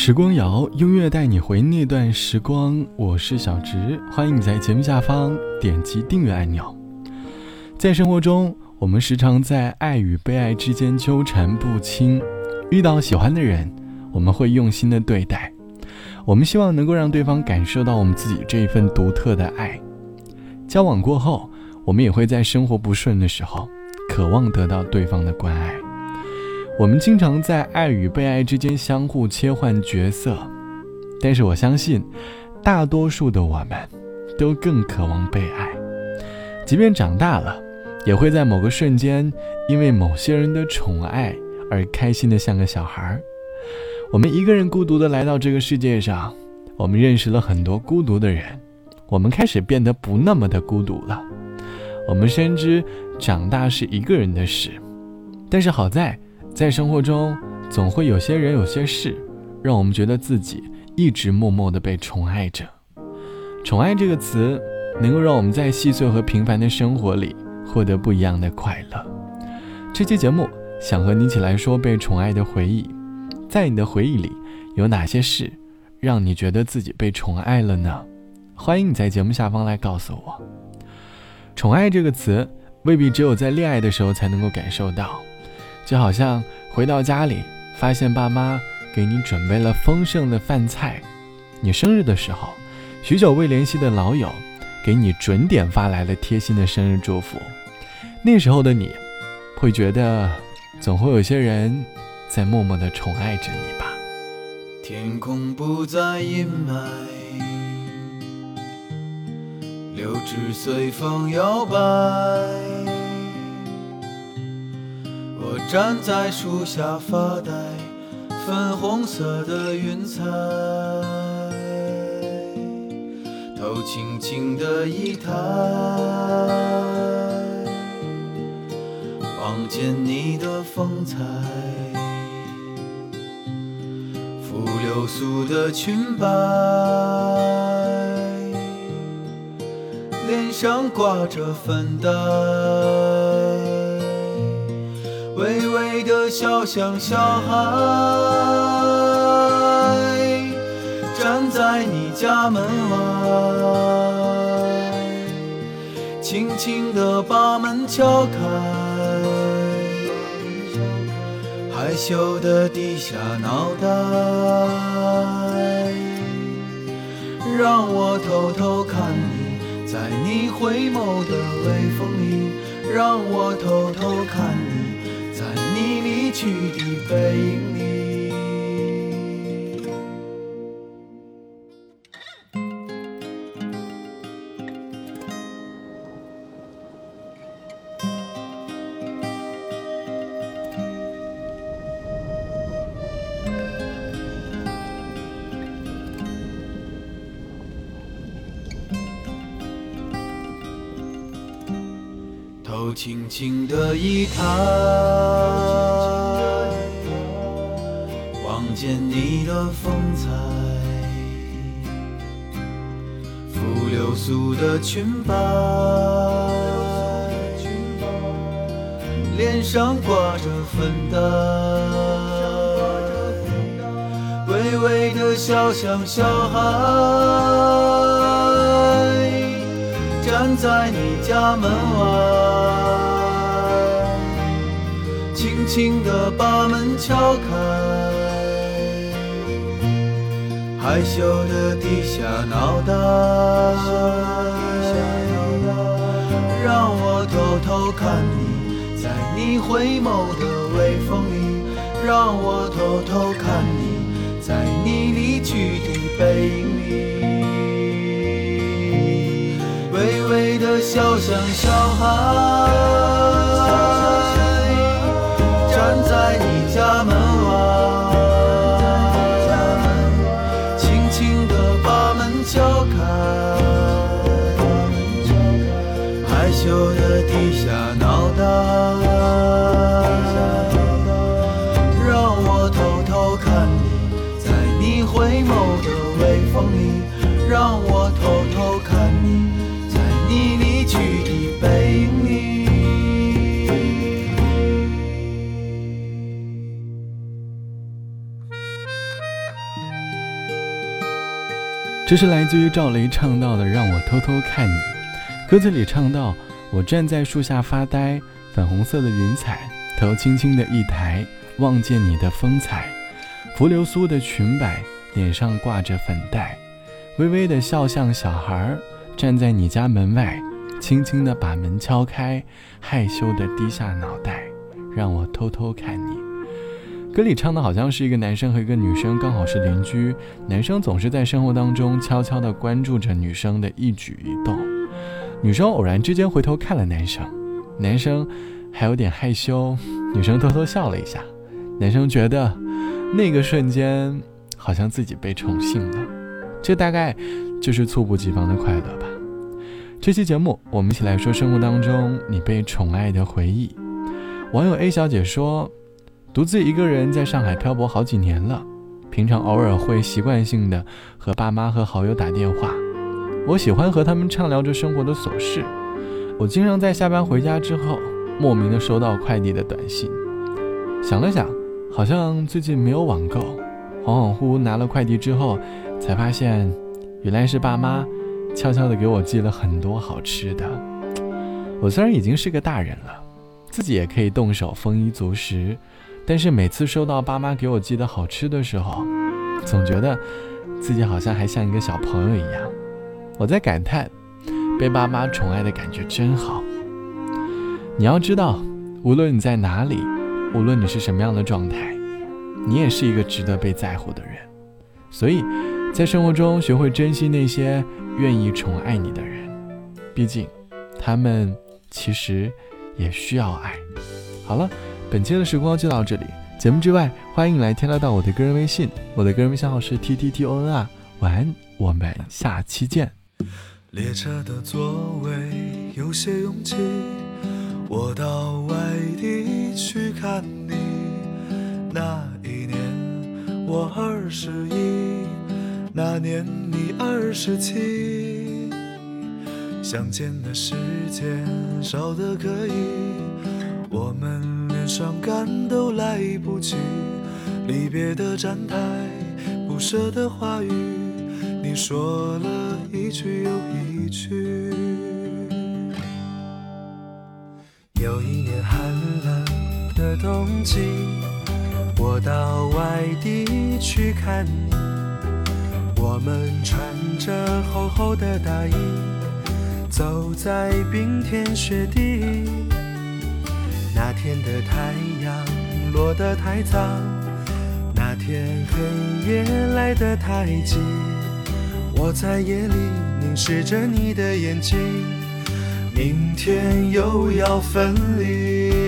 时光谣，音乐带你回那段时光。我是小直，欢迎你在节目下方点击订阅按钮。在生活中，我们时常在爱与被爱之间纠缠不清。遇到喜欢的人，我们会用心的对待，我们希望能够让对方感受到我们自己这一份独特的爱。交往过后，我们也会在生活不顺的时候，渴望得到对方的关爱。我们经常在爱与被爱之间相互切换角色，但是我相信，大多数的我们，都更渴望被爱。即便长大了，也会在某个瞬间，因为某些人的宠爱而开心的像个小孩儿。我们一个人孤独的来到这个世界上，我们认识了很多孤独的人，我们开始变得不那么的孤独了。我们深知长大是一个人的事，但是好在。在生活中，总会有些人、有些事，让我们觉得自己一直默默的被宠爱着。宠爱这个词，能够让我们在细碎和平凡的生活里获得不一样的快乐。这期节目想和你一起来说被宠爱的回忆。在你的回忆里，有哪些事让你觉得自己被宠爱了呢？欢迎你在节目下方来告诉我。宠爱这个词，未必只有在恋爱的时候才能够感受到。就好像回到家里，发现爸妈给你准备了丰盛的饭菜；你生日的时候，许久未联系的老友给你准点发来了贴心的生日祝福。那时候的你，会觉得总会有些人在默默的宠爱着你吧。天空不再阴霾，柳枝随风摇摆。站在树下发呆，粉红色的云彩，头轻轻的一抬，望见你的风采，拂流苏的裙摆，脸上挂着粉黛。微微的笑，像小孩，站在你家门外，轻轻地把门敲开，害羞地低下脑袋，让我偷偷看你，在你回眸的微风里，让我偷背影里，头轻轻的一抬。见你的风采，拂流苏的裙摆，脸上挂着粉黛，微微的笑像小孩，站在你家门外，轻轻地把门敲开。害羞的低下脑袋，让我偷偷看你，在你回眸的微风里，让我偷偷看你，在你离去的背影里，微微的笑像小孩。让我偷偷看你在你离去的背影。里这是来自于赵雷唱到的让我偷偷看你。歌词里唱到我站在树下发呆粉红色的云彩头轻轻的一抬望见你的风采拂流苏的裙摆脸上挂着粉黛，微微的笑像小孩儿，站在你家门外，轻轻的把门敲开，害羞的低下脑袋，让我偷偷看你。”歌里唱的好像是一个男生和一个女生刚好是邻居，男生总是在生活当中悄悄地关注着女生的一举一动，女生偶然之间回头看了男生，男生还有点害羞，女生偷偷笑了一下，男生觉得那个瞬间好像自己被宠幸了，这大概就是猝不及防的快乐吧。这期节目我们一起来说生活当中你被宠爱的回忆。网友 A 小姐说。独自一个人在上海漂泊好几年了，平常偶尔会习惯性的和爸妈和好友打电话。我喜欢和他们畅聊着生活的琐事。我经常在下班回家之后，莫名的收到快递的短信。想了想，好像最近没有网购。恍恍惚惚拿了快递之后，才发现，原来是爸妈悄悄的给我寄了很多好吃的。我虽然已经是个大人了，自己也可以动手丰衣足食。但是每次收到爸妈给我寄的好吃的时候，总觉得自己好像还像一个小朋友一样。我在感叹，被爸妈宠爱的感觉真好。你要知道，无论你在哪里，无论你是什么样的状态，你也是一个值得被在乎的人。所以，在生活中学会珍惜那些愿意宠爱你的人，毕竟，他们其实也需要爱。好了。本期的时光就到这里。节目之外，欢迎来添加到我的个人微信，我的个人微信号是 t t t o n 啊。晚安，我们下期见。列车的座位有些拥挤，我到外地去看你。那我二十一，那年你二十七，相见的时间少得可以，我们连。伤感都来不及，离别的站台，不舍的话语，你说了一句又一句。有一年寒冷的冬季，我到外地去看你，我们穿着厚厚的大衣，走在冰天雪地。那天的太阳落得太早，那天黑夜来得太急，我在夜里凝视着你的眼睛，明天又要分离。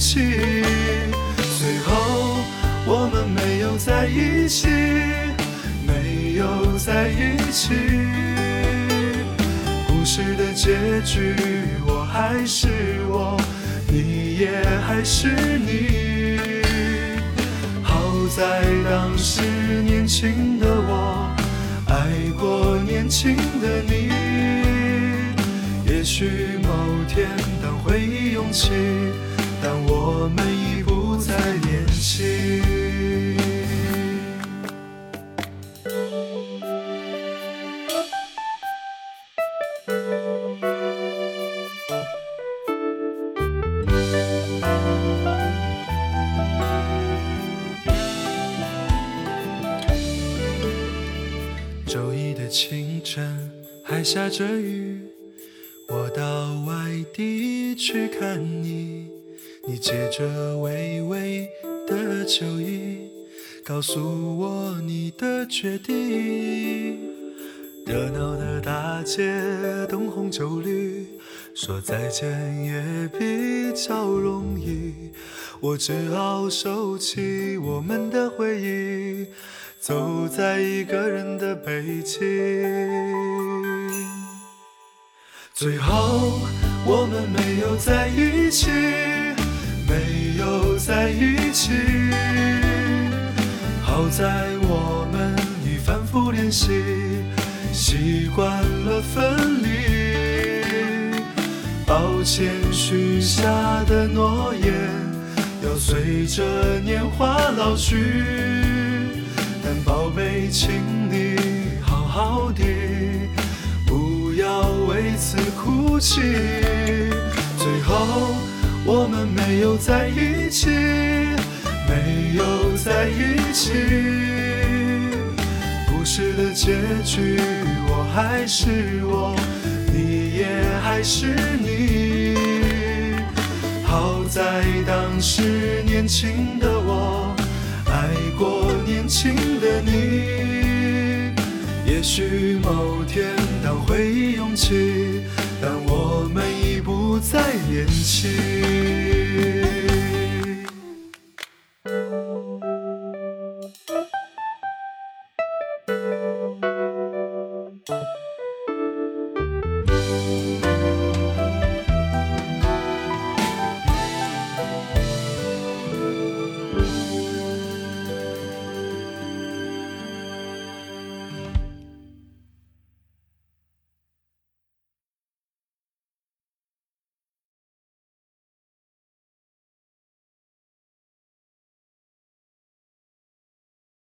哭泣。最后我们没有在一起，没有在一起。故事的结局，我还是我，你也还是你。好在当时年轻的我，爱过年轻的你。也许某天当回忆涌起，我们已不再年轻。清晨还下着雨，我到外地去看你。你借着微微的酒意，告诉我你的决定。热闹的大街，灯红酒绿，说再见也比较容易。我只好收起我们的回忆，走在一个人的北京。最后，我们没有在一起，有在一起。好在我们已反复练习，习惯了分离。抱歉，许下的诺言。要随着年华老去，但宝贝，请你好好的，不要为此哭泣。们没有在一起，没有在一起。故事的结局，我还是我，你也还是你。好在当时年轻的我爱过年轻的你，也许某天当回忆涌起，当我们在眼前。